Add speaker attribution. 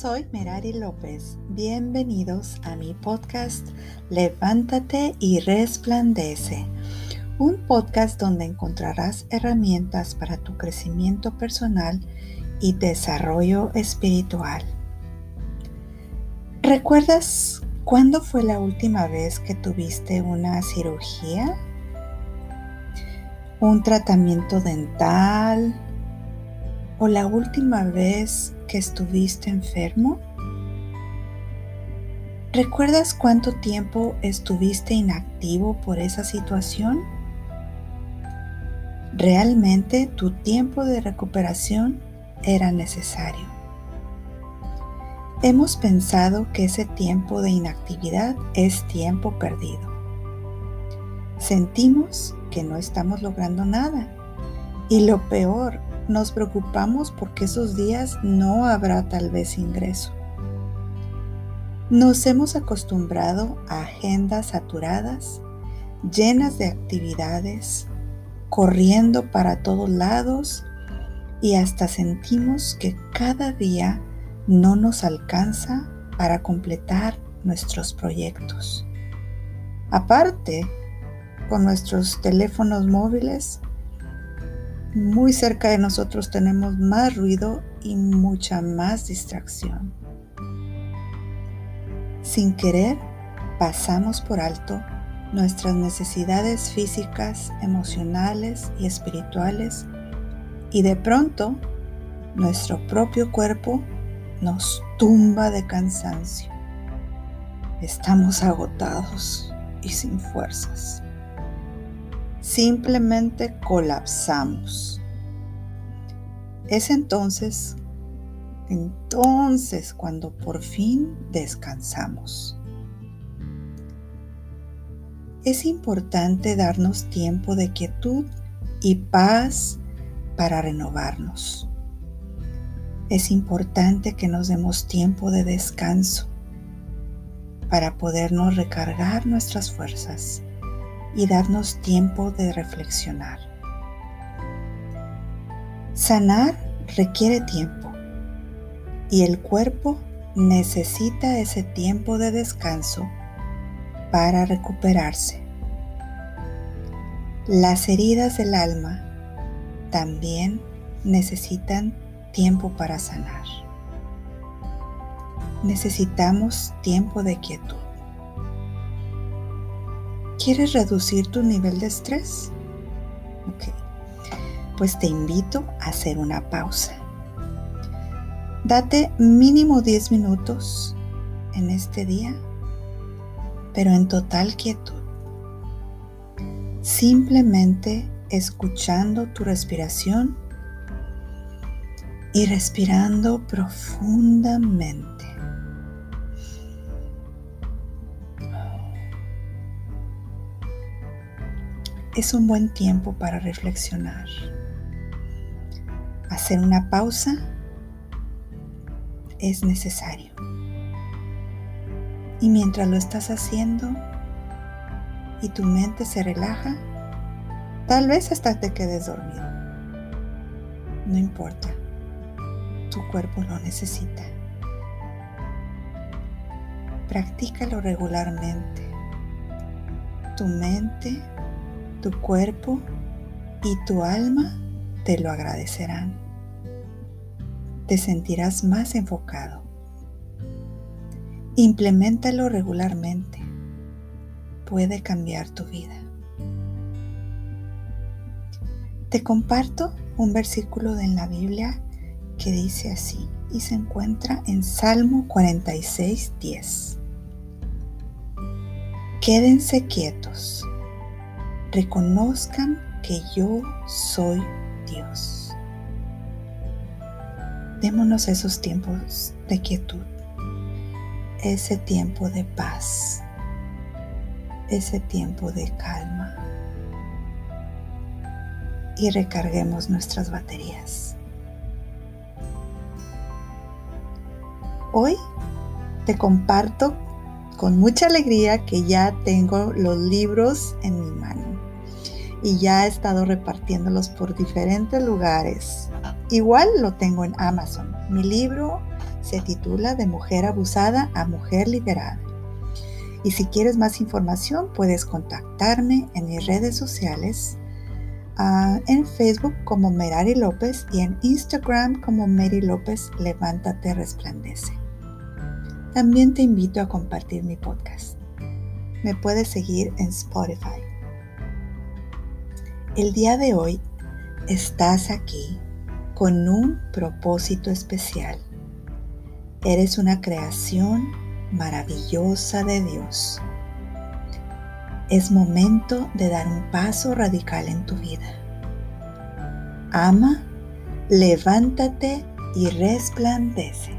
Speaker 1: Soy Merari López. Bienvenidos a mi podcast Levántate y resplandece. Un podcast donde encontrarás herramientas para tu crecimiento personal y desarrollo espiritual. ¿Recuerdas cuándo fue la última vez que tuviste una cirugía? ¿Un tratamiento dental? ¿O la última vez que estuviste enfermo? ¿Recuerdas cuánto tiempo estuviste inactivo por esa situación? Realmente tu tiempo de recuperación era necesario. Hemos pensado que ese tiempo de inactividad es tiempo perdido. Sentimos que no estamos logrando nada. Y lo peor nos preocupamos porque esos días no habrá tal vez ingreso. Nos hemos acostumbrado a agendas saturadas, llenas de actividades, corriendo para todos lados y hasta sentimos que cada día no nos alcanza para completar nuestros proyectos. Aparte, con nuestros teléfonos móviles muy cerca de nosotros tenemos más ruido y mucha más distracción. Sin querer, pasamos por alto nuestras necesidades físicas, emocionales y espirituales y de pronto nuestro propio cuerpo nos tumba de cansancio. Estamos agotados y sin fuerzas simplemente colapsamos. Es entonces, entonces cuando por fin descansamos. Es importante darnos tiempo de quietud y paz para renovarnos. Es importante que nos demos tiempo de descanso para podernos recargar nuestras fuerzas y darnos tiempo de reflexionar. Sanar requiere tiempo y el cuerpo necesita ese tiempo de descanso para recuperarse. Las heridas del alma también necesitan tiempo para sanar. Necesitamos tiempo de quietud. ¿Quieres reducir tu nivel de estrés? Ok, pues te invito a hacer una pausa. Date mínimo 10 minutos en este día, pero en total quietud. Simplemente escuchando tu respiración y respirando profundamente. Es un buen tiempo para reflexionar. Hacer una pausa es necesario. Y mientras lo estás haciendo y tu mente se relaja, tal vez hasta te quedes dormido. No importa, tu cuerpo lo necesita. Practícalo regularmente. Tu mente tu cuerpo y tu alma te lo agradecerán. Te sentirás más enfocado. Implementalo regularmente. Puede cambiar tu vida. Te comparto un versículo de la Biblia que dice así y se encuentra en Salmo 46, 10. Quédense quietos reconozcan que yo soy Dios. Démonos esos tiempos de quietud, ese tiempo de paz, ese tiempo de calma y recarguemos nuestras baterías. Hoy te comparto con mucha alegría que ya tengo los libros en mi mano. Y ya he estado repartiéndolos por diferentes lugares. Igual lo tengo en Amazon. Mi libro se titula De mujer abusada a mujer liberada. Y si quieres más información, puedes contactarme en mis redes sociales, ah, en Facebook como Merari López y en Instagram como Mary López Levántate Resplandece. También te invito a compartir mi podcast. Me puedes seguir en Spotify. El día de hoy estás aquí con un propósito especial. Eres una creación maravillosa de Dios. Es momento de dar un paso radical en tu vida. Ama, levántate y resplandece.